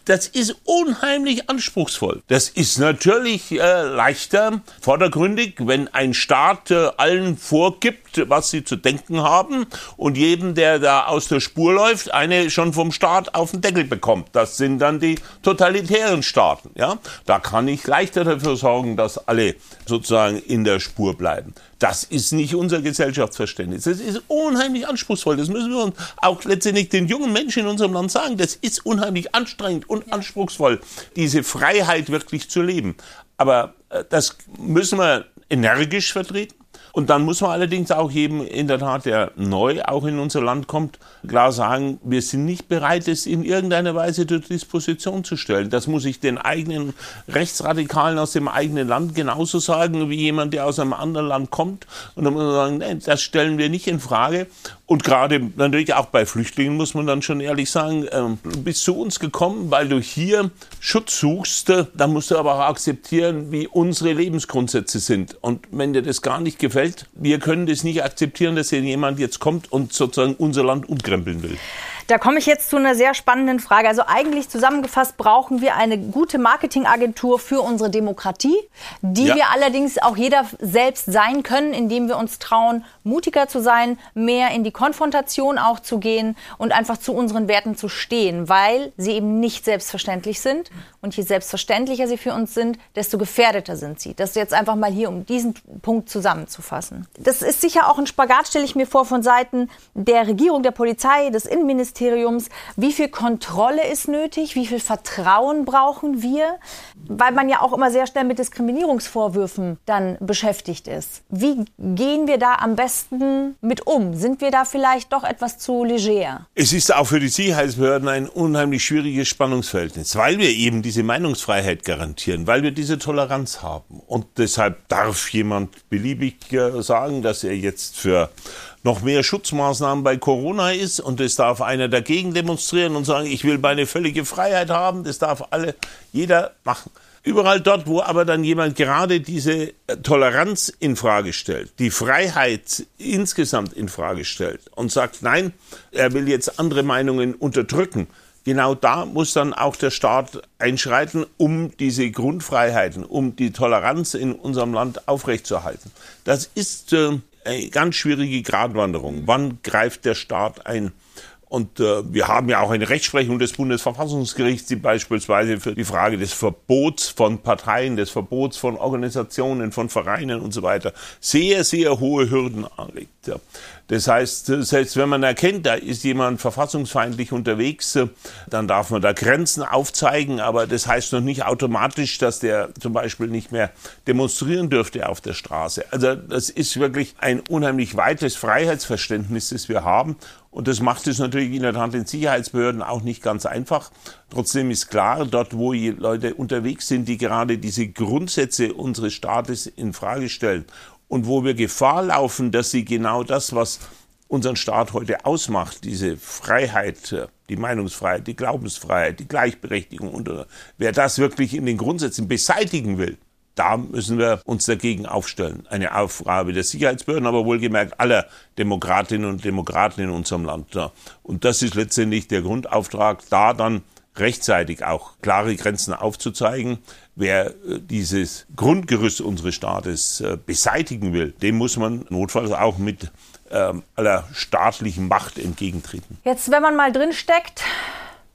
das ist unheimlich anspruchsvoll. Das ist natürlich äh, leichter, vordergründig, wenn ein Staat äh, allen vorgibt, was sie zu denken haben und jedem, der da aus der Spur läuft, eine schon vom Staat auf den Deckel bekommt. Das sind dann die totalitären Staaten. Ja, da kann ich leichter dafür sorgen, dass alle sozusagen in der Spur bleiben. Das ist nicht unser Gesellschaftsverständnis. Das ist unheimlich anspruchsvoll. Das müssen wir uns auch letztendlich den jungen Menschen in unserem Land sagen. Das ist unheimlich anstrengend und anspruchsvoll, diese Freiheit wirklich zu leben. Aber äh, das müssen wir energisch vertreten. Und dann muss man allerdings auch jedem in der Tat, der neu auch in unser Land kommt, klar sagen, wir sind nicht bereit, es in irgendeiner Weise zur Disposition zu stellen. Das muss ich den eigenen Rechtsradikalen aus dem eigenen Land genauso sagen, wie jemand, der aus einem anderen Land kommt. Und dann muss man sagen, nein, das stellen wir nicht in Frage. Und gerade natürlich auch bei Flüchtlingen muss man dann schon ehrlich sagen, äh, du bist zu uns gekommen, weil du hier Schutz suchst, dann musst du aber auch akzeptieren, wie unsere Lebensgrundsätze sind. Und wenn dir das gar nicht gefällt, wir können das nicht akzeptieren, dass hier jemand jetzt kommt und sozusagen unser Land umkrempeln will. Da komme ich jetzt zu einer sehr spannenden Frage. Also eigentlich zusammengefasst brauchen wir eine gute Marketingagentur für unsere Demokratie, die ja. wir allerdings auch jeder selbst sein können, indem wir uns trauen, mutiger zu sein, mehr in die Konfrontation auch zu gehen und einfach zu unseren Werten zu stehen, weil sie eben nicht selbstverständlich sind. Und je selbstverständlicher sie für uns sind, desto gefährdeter sind sie. Das jetzt einfach mal hier, um diesen Punkt zusammenzufassen. Das ist sicher auch ein Spagat, stelle ich mir vor, von Seiten der Regierung, der Polizei, des Innenministeriums Innenministeriums. Wie viel Kontrolle ist nötig? Wie viel Vertrauen brauchen wir? Weil man ja auch immer sehr schnell mit Diskriminierungsvorwürfen dann beschäftigt ist. Wie gehen wir da am besten mit um? Sind wir da vielleicht doch etwas zu leger? Es ist auch für die Sicherheitsbehörden ein unheimlich schwieriges Spannungsverhältnis, weil wir eben diese Meinungsfreiheit garantieren, weil wir diese Toleranz haben. Und deshalb darf jemand beliebig äh, sagen, dass er jetzt für noch mehr Schutzmaßnahmen bei Corona ist und es darf einer dagegen demonstrieren und sagen, ich will meine völlige Freiheit haben, das darf alle, jeder machen. Überall dort, wo aber dann jemand gerade diese Toleranz in Frage stellt, die Freiheit insgesamt in Frage stellt und sagt, nein, er will jetzt andere Meinungen unterdrücken, genau da muss dann auch der Staat einschreiten, um diese Grundfreiheiten, um die Toleranz in unserem Land aufrechtzuerhalten. Das ist äh, eine ganz schwierige Gratwanderung. Wann greift der Staat ein? Und äh, wir haben ja auch eine Rechtsprechung des Bundesverfassungsgerichts, die beispielsweise für die Frage des Verbots von Parteien, des Verbots von Organisationen, von Vereinen und so weiter sehr, sehr hohe Hürden anlegt. Ja. Das heißt, selbst wenn man erkennt, da ist jemand verfassungsfeindlich unterwegs, dann darf man da Grenzen aufzeigen, aber das heißt noch nicht automatisch, dass der zum Beispiel nicht mehr demonstrieren dürfte auf der Straße. Also das ist wirklich ein unheimlich weites Freiheitsverständnis, das wir haben Und das macht es natürlich in der Tat den Sicherheitsbehörden auch nicht ganz einfach. Trotzdem ist klar, dort, wo Leute unterwegs sind, die gerade diese Grundsätze unseres Staates in Frage stellen und wo wir Gefahr laufen, dass sie genau das, was unseren Staat heute ausmacht, diese Freiheit, äh, die Meinungsfreiheit, die Glaubensfreiheit, die Gleichberechtigung und äh, wer das wirklich in den Grundsätzen beseitigen will, da müssen wir uns dagegen aufstellen. Eine Aufgabe der Sicherheitsbehörden, aber wohlgemerkt aller Demokratinnen und Demokraten in unserem Land. Und das ist letztendlich der Grundauftrag, da dann rechtzeitig auch klare Grenzen aufzuzeigen. Wer äh, dieses Grundgerüst unseres Staates beseitigen will, dem muss man notfalls auch mit ähm, aller staatlichen Macht entgegentreten. Jetzt, wenn man mal drin steckt,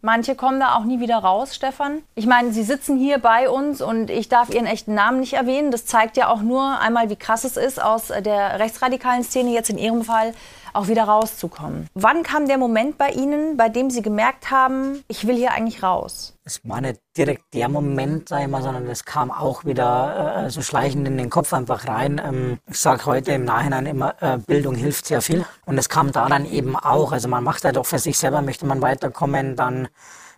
Manche kommen da auch nie wieder raus, Stefan. Ich meine, Sie sitzen hier bei uns und ich darf Ihren echten Namen nicht erwähnen. Das zeigt ja auch nur einmal, wie krass es ist, aus der rechtsradikalen Szene jetzt in Ihrem Fall auch wieder rauszukommen. Wann kam der Moment bei Ihnen, bei dem Sie gemerkt haben, ich will hier eigentlich raus? Es war nicht direkt der Moment, sag ich mal, sondern es kam auch wieder äh, so schleichend in den Kopf einfach rein. Ähm, ich sage heute im Nachhinein immer, äh, Bildung hilft sehr viel. Und es kam da dann eben auch. Also man macht halt auch für sich selber, möchte man weiterkommen, dann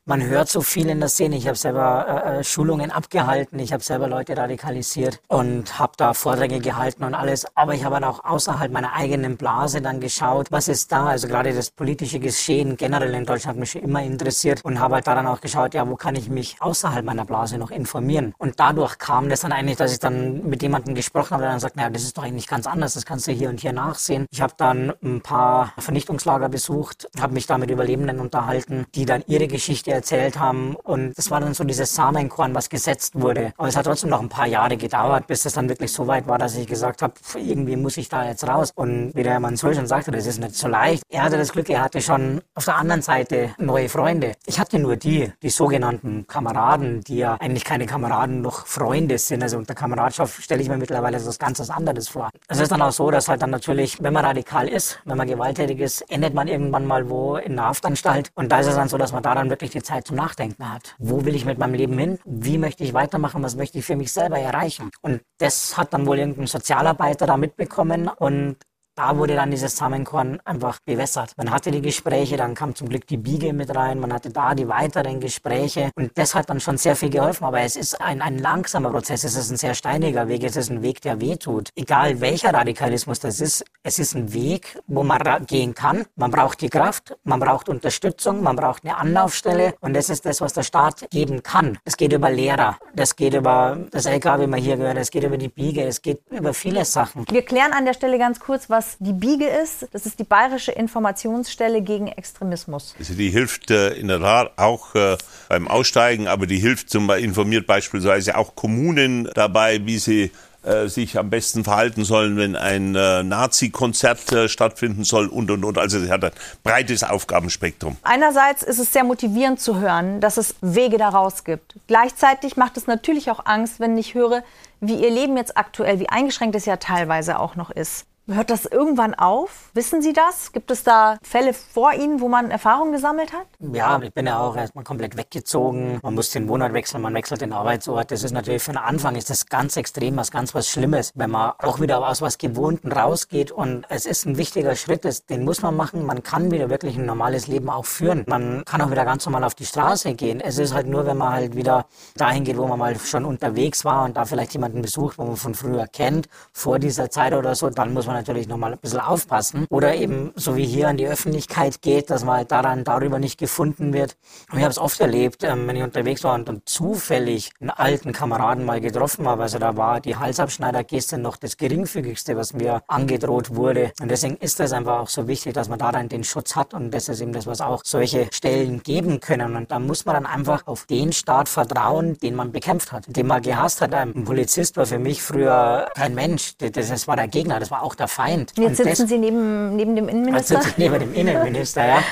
man hört so viel in der Szene. Ich habe selber äh, äh, Schulungen abgehalten, ich habe selber Leute radikalisiert und habe da Vorträge gehalten und alles. Aber ich habe dann auch außerhalb meiner eigenen Blase dann geschaut, was ist da. Also gerade das politische Geschehen generell in Deutschland hat mich schon immer interessiert und habe halt da dann auch geschaut, ja, wo kann ich mich außerhalb meiner Blase noch informieren. Und dadurch kam das dann eigentlich, dass ich dann mit jemandem gesprochen habe, der dann sagt, naja, das ist doch eigentlich ganz anders, das kannst du hier und hier nachsehen. Ich habe dann ein paar Vernichtungslager besucht, habe mich da mit Überlebenden unterhalten, die dann ihre Geschichte erzählt haben. Und das war dann so dieses Samenkorn, was gesetzt wurde. Aber es hat trotzdem noch ein paar Jahre gedauert, bis es dann wirklich so weit war, dass ich gesagt habe, irgendwie muss ich da jetzt raus. Und wie der Mann Soll schon sagte, das ist nicht so leicht. Er hatte das Glück, er hatte schon auf der anderen Seite neue Freunde. Ich hatte nur die, die sogenannten Kameraden, die ja eigentlich keine Kameraden, noch Freunde sind. Also unter Kameradschaft stelle ich mir mittlerweile so was ganz anderes vor. Es ist dann auch so, dass halt dann natürlich, wenn man radikal ist, wenn man gewalttätig ist, endet man irgendwann mal wo in einer Haftanstalt. Und da ist es dann so, dass man da dann wirklich die Zeit zum Nachdenken hat. Wo will ich mit meinem Leben hin? Wie möchte ich weitermachen? Was möchte ich für mich selber erreichen? Und das hat dann wohl irgendein Sozialarbeiter da mitbekommen und da wurde dann dieses Samenkorn einfach bewässert. Man hatte die Gespräche, dann kam zum Glück die Biege mit rein, man hatte da die weiteren Gespräche und das hat dann schon sehr viel geholfen, aber es ist ein, ein langsamer Prozess, es ist ein sehr steiniger Weg, es ist ein Weg, der wehtut. Egal welcher Radikalismus das ist, es ist ein Weg, wo man gehen kann. Man braucht die Kraft, man braucht Unterstützung, man braucht eine Anlaufstelle und das ist das, was der Staat geben kann. Es geht über Lehrer, das geht über das LKW, wie man hier gehört, es geht über die Biege, es geht über viele Sachen. Wir klären an der Stelle ganz kurz, was was die Biege ist. Das ist die Bayerische Informationsstelle gegen Extremismus. Also die hilft äh, in der Tat auch äh, beim Aussteigen, aber die hilft zum informiert beispielsweise auch Kommunen dabei, wie sie äh, sich am besten verhalten sollen, wenn ein äh, Nazi-Konzert äh, stattfinden soll und und und. Also sie hat ein breites Aufgabenspektrum. Einerseits ist es sehr motivierend zu hören, dass es Wege daraus gibt. Gleichzeitig macht es natürlich auch Angst, wenn ich höre, wie ihr Leben jetzt aktuell, wie eingeschränkt es ja teilweise auch noch ist. Hört das irgendwann auf? Wissen Sie das? Gibt es da Fälle vor Ihnen, wo man Erfahrungen gesammelt hat? Ja, ich bin ja auch erstmal komplett weggezogen. Man muss den Wohnort wechseln, man wechselt den Arbeitsort. Das ist natürlich für den Anfang ist das ganz extrem, was ganz was Schlimmes, wenn man auch wieder aus was Gewohnten rausgeht. Und es ist ein wichtiger Schritt, den muss man machen. Man kann wieder wirklich ein normales Leben auch führen. Man kann auch wieder ganz normal auf die Straße gehen. Es ist halt nur, wenn man halt wieder dahin geht, wo man mal schon unterwegs war und da vielleicht jemanden besucht, wo man von früher kennt, vor dieser Zeit oder so, dann muss man man natürlich nochmal ein bisschen aufpassen. Oder eben so wie hier an die Öffentlichkeit geht, dass man halt daran darüber nicht gefunden wird. Und ich habe es oft erlebt, ähm, wenn ich unterwegs war und dann zufällig einen alten Kameraden mal getroffen habe. Also da war die Halsabschneidergeste noch das geringfügigste, was mir angedroht wurde. Und deswegen ist das einfach auch so wichtig, dass man daran den Schutz hat und das ist eben das, was auch solche Stellen geben können. Und da muss man dann einfach auf den Staat vertrauen, den man bekämpft hat, den man gehasst hat. Ein Polizist war für mich früher kein Mensch. Das, das war der Gegner, das war auch der der Feind. Jetzt sitzen das, Sie neben, neben dem Innenminister? Jetzt sitze ich neben dem Innenminister, ja.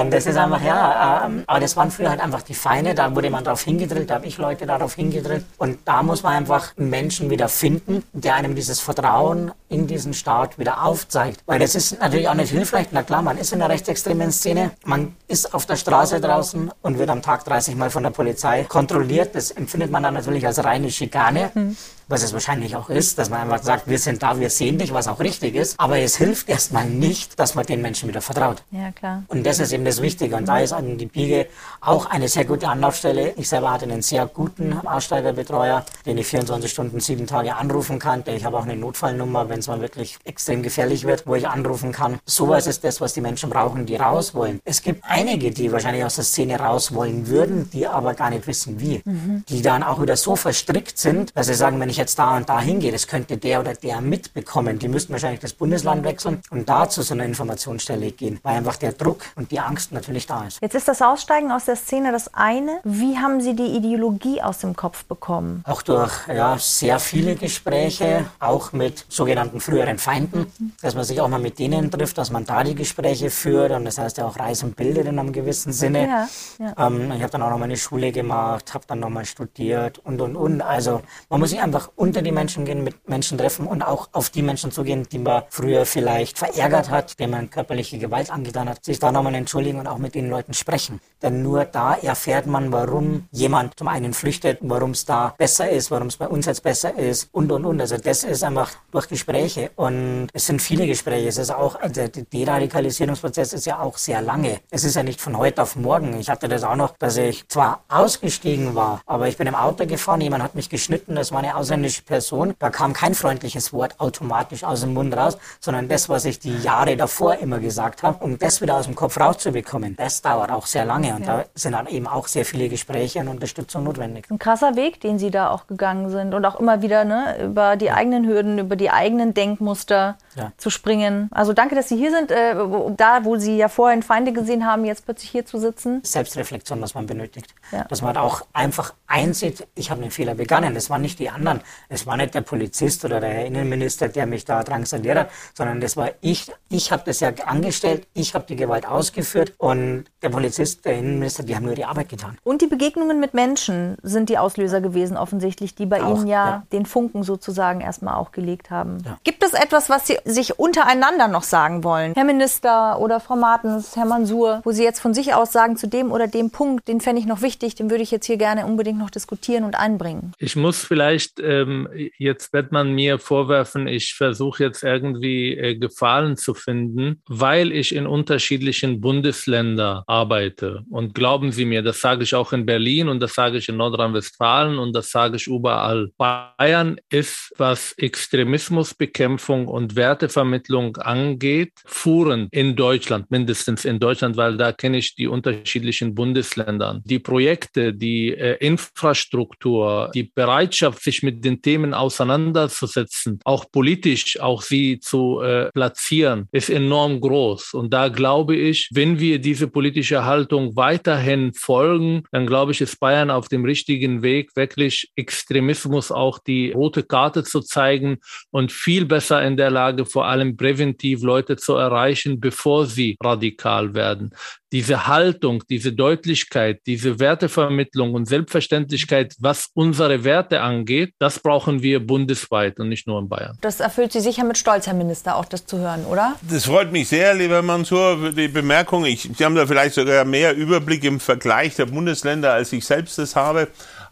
Und das ist einfach, ja, ähm, aber das waren früher halt einfach die Feinde, da wurde man darauf hingedrillt, da habe ich Leute darauf hingedrillt. Und da muss man einfach einen Menschen wieder finden, der einem dieses Vertrauen in diesen Staat wieder aufzeigt. Weil das ist natürlich auch nicht hilfreich. Na klar, man ist in der rechtsextremen Szene, man ist auf der Straße draußen und wird am Tag 30 Mal von der Polizei kontrolliert. Das empfindet man dann natürlich als reine Schikane. Mhm was es wahrscheinlich auch ist, dass man einfach sagt, wir sind da, wir sehen dich, was auch richtig ist. Aber es hilft erstmal nicht, dass man den Menschen wieder vertraut. Ja, klar. Und das ist eben das Wichtige. Und da ist an die Biege auch eine sehr gute Anlaufstelle. Ich selber hatte einen sehr guten Aussteigerbetreuer, den ich 24 Stunden, sieben Tage anrufen kann. Ich habe auch eine Notfallnummer, wenn es mal wirklich extrem gefährlich wird, wo ich anrufen kann. Sowas ist das, was die Menschen brauchen, die raus wollen. Es gibt einige, die wahrscheinlich aus der Szene raus wollen würden, die aber gar nicht wissen, wie. Mhm. Die dann auch wieder so verstrickt sind, dass sie sagen, wenn ich jetzt da und da hingehe, das könnte der oder der mitbekommen. Die müssten wahrscheinlich das Bundesland wechseln und da zu so einer Informationsstelle gehen, weil einfach der Druck und die Angst natürlich da ist. Jetzt ist das Aussteigen aus der Szene das eine. Wie haben Sie die Ideologie aus dem Kopf bekommen? Auch durch ja, sehr viele Gespräche, auch mit sogenannten früheren Feinden, dass man sich auch mal mit denen trifft, dass man da die Gespräche führt und das heißt ja auch Reis und bildet in einem gewissen Sinne. Ja, ja. Ähm, ich habe dann auch noch mal eine Schule gemacht, habe dann noch mal studiert und und und. Also man muss sich einfach unter die Menschen gehen, mit Menschen treffen und auch auf die Menschen zugehen, die man früher vielleicht verärgert hat, denen man körperliche Gewalt angetan hat, sich da nochmal entschuldigen und auch mit den Leuten sprechen. Denn nur da erfährt man, warum jemand zum einen flüchtet, warum es da besser ist, warum es bei uns jetzt besser ist und und und. Also das ist einfach durch Gespräche und es sind viele Gespräche. Es ist auch, also der Deradikalisierungsprozess ist ja auch sehr lange. Es ist ja nicht von heute auf morgen. Ich hatte das auch noch, dass ich zwar ausgestiegen war, aber ich bin im Auto gefahren, jemand hat mich geschnitten, das war eine ausländische Person. Da kam kein freundliches Wort automatisch aus dem Mund raus, sondern das, was ich die Jahre davor immer gesagt habe, um das wieder aus dem Kopf rauszubekommen, das dauert auch sehr lange und ja. da sind dann eben auch sehr viele Gespräche und Unterstützung notwendig. Ein krasser Weg, den Sie da auch gegangen sind und auch immer wieder ne, über die eigenen Hürden, über die eigenen Denkmuster ja. zu springen. Also danke, dass Sie hier sind, äh, da wo Sie ja vorhin Feinde gesehen haben, jetzt plötzlich hier zu sitzen. Selbstreflexion, was man benötigt. Ja. Dass man auch einfach einsieht, ich habe einen Fehler begangen. Es waren nicht die anderen. Es war nicht der Polizist oder der Innenminister, der mich da drangsaliert hat, sondern das war ich. Ich habe das ja angestellt, ich habe die Gewalt ausgeführt und der Polizist, der Innenminister, die haben nur die Arbeit getan. Und die Begegnungen mit Menschen sind die Auslöser gewesen, offensichtlich, die bei auch, Ihnen ja, ja, den Funken sozusagen erstmal auch gelegt haben. Ja. Gibt es etwas, was Sie sich untereinander noch sagen wollen? Herr Minister oder Frau Martens, Herr Mansur, wo Sie jetzt von sich aus sagen, zu dem oder dem Punkt, den fände ich noch wichtig, den würde ich jetzt hier gerne unbedingt noch diskutieren und einbringen? Ich muss vielleicht, ähm, jetzt wird man mir vorwerfen, ich versuche jetzt irgendwie äh, Gefallen zu finden, weil ich in unterschiedlichen Bundesländern arbeite. Und glauben Sie mir, das sage ich auch in Berlin und das sage ich in Nordrhein-Westfalen und das sage ich überall. Bayern ist, was Extremismusbekämpfung und Wertevermittlung angeht, führend in Deutschland, mindestens in Deutschland, weil da kenne ich die unterschiedlichen Bundesländer. Die Projekte, die äh, Infrastruktur, die Bereitschaft, sich mit den Themen auseinanderzusetzen, auch politisch, auch sie zu äh, platzieren, ist enorm groß. Und da glaube ich, wenn wir diese politische Haltung weiterhin folgen, dann glaube ich, ist Bayern auf dem richtigen Weg, wirklich Extremismus auch die rote Karte zu zeigen und viel besser in der Lage, vor allem präventiv Leute zu erreichen, bevor sie radikal werden diese Haltung, diese Deutlichkeit, diese Wertevermittlung und Selbstverständlichkeit, was unsere Werte angeht, das brauchen wir bundesweit und nicht nur in Bayern. Das erfüllt Sie sicher mit Stolz, Herr Minister, auch das zu hören, oder? Das freut mich sehr, lieber Mansur, für die Bemerkung. Ich, Sie haben da vielleicht sogar mehr Überblick im Vergleich der Bundesländer, als ich selbst das habe.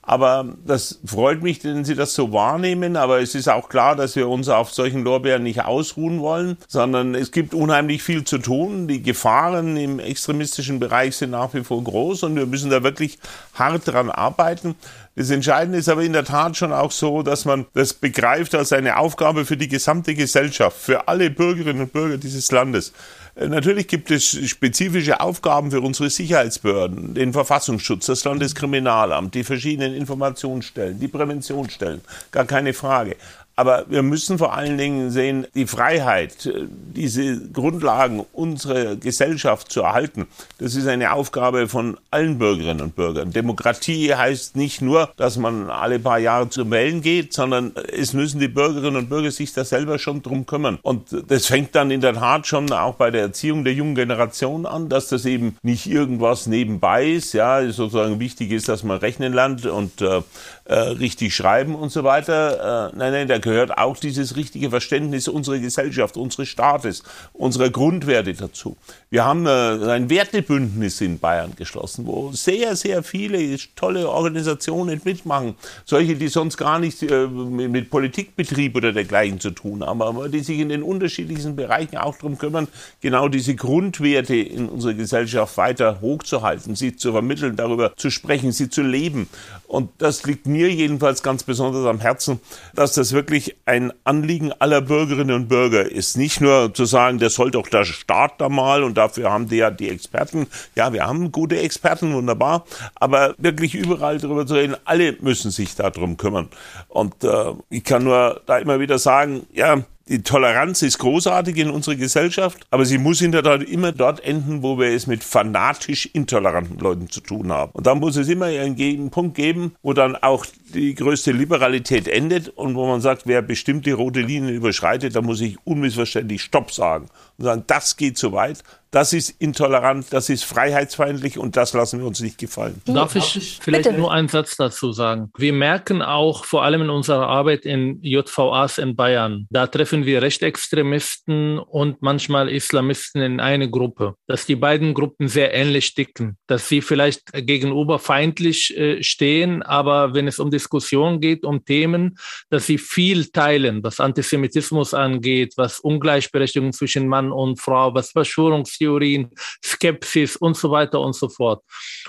Aber das freut mich, wenn Sie das so wahrnehmen. Aber es ist auch klar, dass wir uns auf solchen Lorbeeren nicht ausruhen wollen, sondern es gibt unheimlich viel zu tun. Die Gefahren im extremistischen Bereich sind nach wie vor groß und wir müssen da wirklich hart dran arbeiten. Das Entscheidende ist aber in der Tat schon auch so, dass man das begreift als eine Aufgabe für die gesamte Gesellschaft, für alle Bürgerinnen und Bürger dieses Landes. Äh, natürlich gibt es spezifische Aufgaben für unsere Sicherheitsbehörden, den Verfassungsschutz, das Landeskriminalamt, die verschiedenen Informationsstellen, die Präventionsstellen, gar keine Frage. Aber wir müssen vor allen Dingen sehen, die Freiheit, äh, diese Grundlagen unserer Gesellschaft zu erhalten, das ist eine Aufgabe von allen Bürgerinnen und Bürgern. Demokratie heißt nicht nur, dass man alle paar Jahre zu Wählen geht, sondern es müssen die Bürgerinnen und Bürger sich da selber schon drum kümmern. Und das fängt dann in der Tat schon auch bei der Erziehung der jungen Generation an, dass das eben nicht irgendwas nebenbei ist. Ja, sozusagen wichtig ist, dass man rechnen lernt und äh, äh richtig schreiben und so weiter. Äh, nein, nein, da gehört auch dieses richtige Verständnis unserer Gesellschaft, unseres Staates, unserer Grundwerte dazu. Wir haben äh, ein Wertebündnis in Bayern geschlossen, wo sehr, sehr viele tolle Organisationen mitmachen. Solche, die sonst gar nichts äh, mit Politikbetrieb oder dergleichen zu tun haben, aber die sich in den unterschiedlichsten Bereichen auch darum kümmern, genau diese Grundwerte in unserer Gesellschaft weiter hochzuhalten, sie zu vermitteln, darüber zu sprechen, sie zu leben. Und das liegt mir jedenfalls ganz besonders am Herzen, dass das wirklich ein Anliegen aller Bürgerinnen und Bürger ist. Nicht nur zu sagen, der soll doch der Staat da mal und dafür haben die ja die Experten. Ja, wir haben gute Experten, wunderbar. Aber wirklich überall darüber zu reden, alle müssen sich darum kümmern. Und äh, ich kann nur da immer wieder sagen, ja, die Toleranz ist großartig in unserer Gesellschaft, aber sie muss in der Tat immer dort enden, wo wir es mit fanatisch intoleranten Leuten zu tun haben. Und da muss es immer einen Punkt geben, wo dann auch die größte Liberalität endet und wo man sagt, wer bestimmte rote Linien überschreitet, da muss ich unmissverständlich Stopp sagen und sagen, das geht zu weit, das ist intolerant, das ist freiheitsfeindlich und das lassen wir uns nicht gefallen. Darf ich vielleicht Bitte. nur einen Satz dazu sagen? Wir merken auch, vor allem in unserer Arbeit in JVAs in Bayern, da treffen wir Rechtsextremisten und manchmal Islamisten in eine Gruppe, dass die beiden Gruppen sehr ähnlich ticken, dass sie vielleicht gegenüber feindlich äh, stehen, aber wenn es um Diskussionen geht, um Themen, dass sie viel teilen, was Antisemitismus angeht, was Ungleichberechtigung zwischen Mann und Frau, was Verschwörungs Verschwörungstheorien, Skepsis und so weiter und so fort.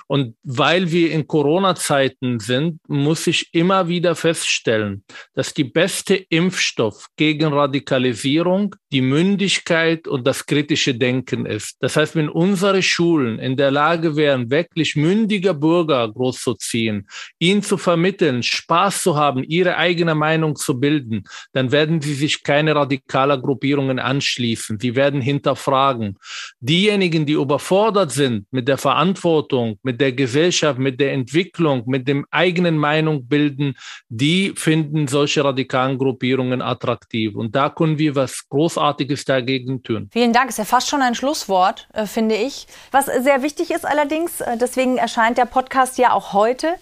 Und weil wir in Corona-Zeiten sind, muss ich immer wieder feststellen, dass die beste Impfstoff gegen Radikalisierung die Mündigkeit und das kritische Denken ist. Das heißt, wenn unsere Schulen in der Lage wären, wirklich mündige Bürger großzuziehen, ihnen zu vermitteln, Spaß zu haben, ihre eigene Meinung zu bilden, dann werden sie sich keine radikaler Gruppierungen anschließen. Sie werden hinterfragen diejenigen, die überfordert sind mit der Verantwortung, mit der Gesellschaft, mit der Entwicklung, mit dem eigenen Meinung bilden, die finden solche radikalen Gruppierungen attraktiv. Und da können wir was Großartiges dagegen tun. Vielen Dank. Ist ja fast schon ein Schlusswort, äh, finde ich. Was sehr wichtig ist allerdings, äh, deswegen erscheint der Podcast ja auch heute.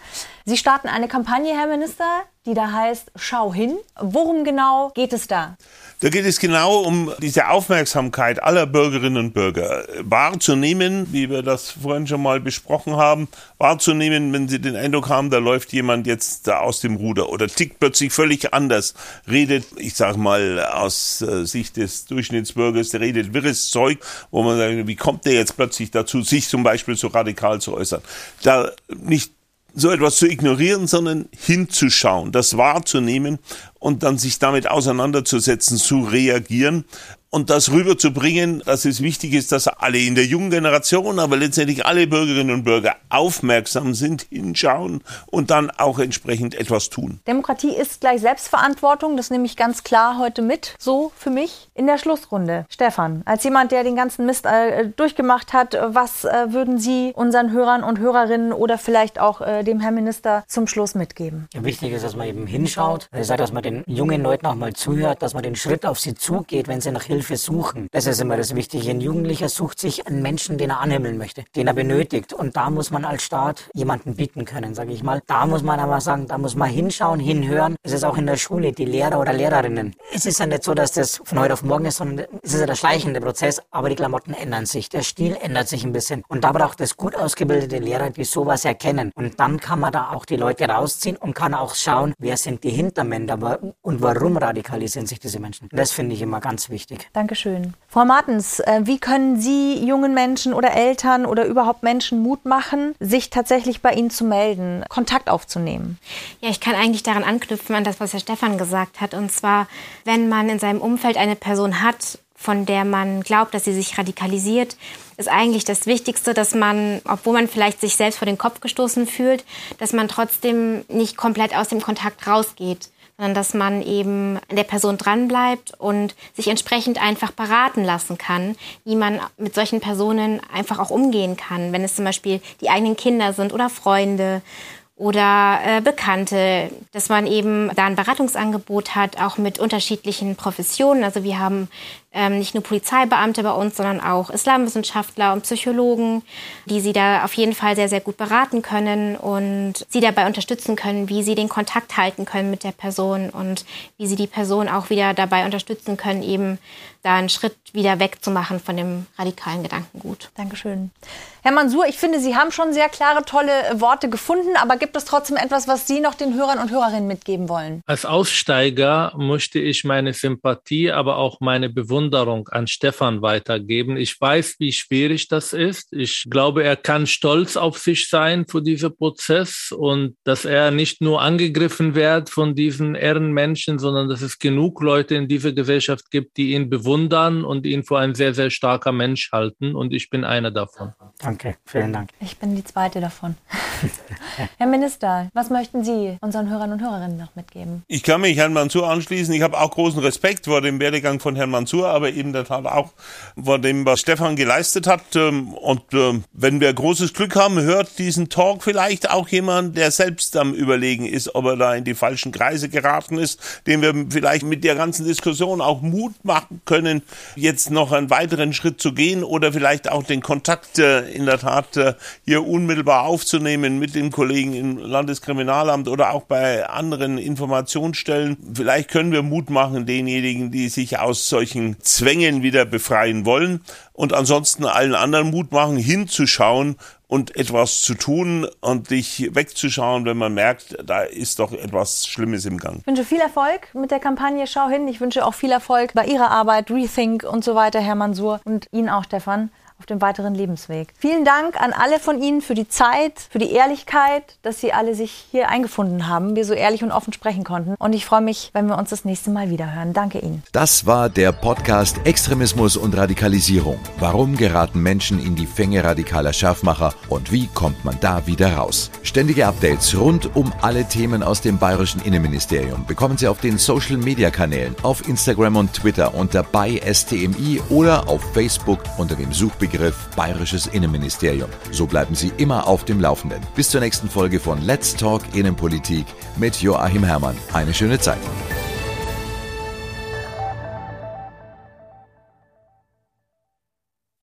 Sie starten eine Kampagne, Herr Minister, die da heißt Schau hin. Worum genau geht es da? Da geht es genau um diese Aufmerksamkeit aller Bürgerinnen und Bürger wahrzunehmen, wie wir das vorhin schon mal besprochen haben, wahrzunehmen, wenn sie den Eindruck haben, da läuft jemand jetzt da aus dem Ruder oder tickt plötzlich völlig anders, redet, ich sag mal aus äh, Sicht des Durchschnittsbürgers, der redet wirres Zeug, wo man sagt, wie kommt der jetzt plötzlich dazu, sich zum Beispiel so radikal zu äußern? Da nicht so etwas zu ignorieren, sondern hinzuschauen, das wahrzunehmen und dann sich damit auseinanderzusetzen, zu reagieren und das rüberzubringen, dass es wichtig ist, dass alle in der jungen Generation, aber letztendlich alle Bürgerinnen und Bürger aufmerksam sind, hinschauen und dann auch entsprechend etwas tun. Demokratie ist gleich Selbstverantwortung, das nehme ich ganz klar heute mit, so für mich in der Schlussrunde. Stefan, als jemand, der den ganzen Mist äh, durchgemacht hat, was äh, würden Sie unseren Hörern und Hörerinnen oder vielleicht auch äh, dem Herrn Minister zum Schluss mitgeben? Ja, wichtig ist, dass man eben hinschaut, dass man den jungen Leuten auch mal zuhört, dass man den Schritt auf sie zugeht, wenn sie nach Hilfe Hilfe suchen. Das ist immer das Wichtige. Ein Jugendlicher sucht sich einen Menschen, den er anhimmeln möchte, den er benötigt. Und da muss man als Staat jemanden bieten können, sage ich mal. Da muss man aber sagen, da muss man hinschauen, hinhören. Es ist auch in der Schule, die Lehrer oder Lehrerinnen. Es ist ja nicht so, dass das von heute auf morgen ist, sondern es ist ja der schleichende Prozess. Aber die Klamotten ändern sich, der Stil ändert sich ein bisschen. Und da braucht es gut ausgebildete Lehrer, die sowas erkennen. Und dann kann man da auch die Leute rausziehen und kann auch schauen, wer sind die Hintermänner und warum radikalisieren sich diese Menschen. Das finde ich immer ganz wichtig. Dankeschön. Frau Martens, äh, wie können Sie jungen Menschen oder Eltern oder überhaupt Menschen Mut machen, sich tatsächlich bei Ihnen zu melden, Kontakt aufzunehmen? Ja, ich kann eigentlich daran anknüpfen an das, was Herr Stefan gesagt hat. Und zwar, wenn man in seinem Umfeld eine Person hat, von der man glaubt, dass sie sich radikalisiert, ist eigentlich das Wichtigste, dass man, obwohl man vielleicht sich selbst vor den Kopf gestoßen fühlt, dass man trotzdem nicht komplett aus dem Kontakt rausgeht sondern dass man eben der Person dranbleibt und sich entsprechend einfach beraten lassen kann, wie man mit solchen Personen einfach auch umgehen kann, wenn es zum Beispiel die eigenen Kinder sind oder Freunde oder äh, Bekannte, dass man eben da ein Beratungsangebot hat, auch mit unterschiedlichen Professionen. Also wir haben ähm, nicht nur Polizeibeamte bei uns, sondern auch Islamwissenschaftler und Psychologen, die sie da auf jeden Fall sehr, sehr gut beraten können und sie dabei unterstützen können, wie sie den Kontakt halten können mit der Person und wie sie die Person auch wieder dabei unterstützen können, eben da einen Schritt wieder wegzumachen von dem radikalen Gedankengut. Dankeschön. Herr Mansur, ich finde, Sie haben schon sehr klare, tolle Worte gefunden, aber gibt es trotzdem etwas, was Sie noch den Hörern und Hörerinnen mitgeben wollen? Als Aussteiger möchte ich meine Sympathie, aber auch meine Bewunderung an Stefan weitergeben. Ich weiß, wie schwierig das ist. Ich glaube, er kann stolz auf sich sein für diesen Prozess und dass er nicht nur angegriffen wird von diesen Ehrenmenschen, sondern dass es genug Leute in dieser Gesellschaft gibt, die ihn bewundern und ihn für ein sehr, sehr starker Mensch halten. Und ich bin einer davon. Danke, vielen Dank. Ich bin die zweite davon. Herr Minister, was möchten Sie unseren Hörern und Hörerinnen noch mitgeben? Ich kann mich Herrn Mansur anschließen. Ich habe auch großen Respekt vor dem Werdegang von Herrn Mansur, aber eben der Tat auch vor dem, was Stefan geleistet hat. Ähm, und ähm, wenn wir großes Glück haben, hört diesen Talk vielleicht auch jemand, der selbst am Überlegen ist, ob er da in die falschen Kreise geraten ist, dem wir vielleicht mit der ganzen Diskussion auch Mut machen können, jetzt noch einen weiteren Schritt zu gehen oder vielleicht auch den Kontakt äh, in der Tat äh, hier unmittelbar aufzunehmen mit den Kollegen im Landeskriminalamt oder auch bei anderen Informationsstellen. Vielleicht können wir Mut machen denjenigen, die sich aus solchen Zwängen wieder befreien wollen und ansonsten allen anderen Mut machen, hinzuschauen und etwas zu tun und dich wegzuschauen, wenn man merkt, da ist doch etwas Schlimmes im Gang. Ich wünsche viel Erfolg mit der Kampagne Schau hin. Ich wünsche auch viel Erfolg bei Ihrer Arbeit, Rethink und so weiter, Herr Mansur und Ihnen auch, Stefan auf dem weiteren Lebensweg. Vielen Dank an alle von Ihnen für die Zeit, für die Ehrlichkeit, dass Sie alle sich hier eingefunden haben, wir so ehrlich und offen sprechen konnten. Und ich freue mich, wenn wir uns das nächste Mal wieder hören. Danke Ihnen. Das war der Podcast Extremismus und Radikalisierung. Warum geraten Menschen in die Fänge radikaler Scharfmacher und wie kommt man da wieder raus? Ständige Updates rund um alle Themen aus dem bayerischen Innenministerium bekommen Sie auf den Social Media Kanälen, auf Instagram und Twitter unter bei STMI oder auf Facebook unter dem Suchbegriff Begriff Bayerisches Innenministerium. So bleiben Sie immer auf dem Laufenden. Bis zur nächsten Folge von Let's Talk Innenpolitik mit Joachim Herrmann. Eine schöne Zeit.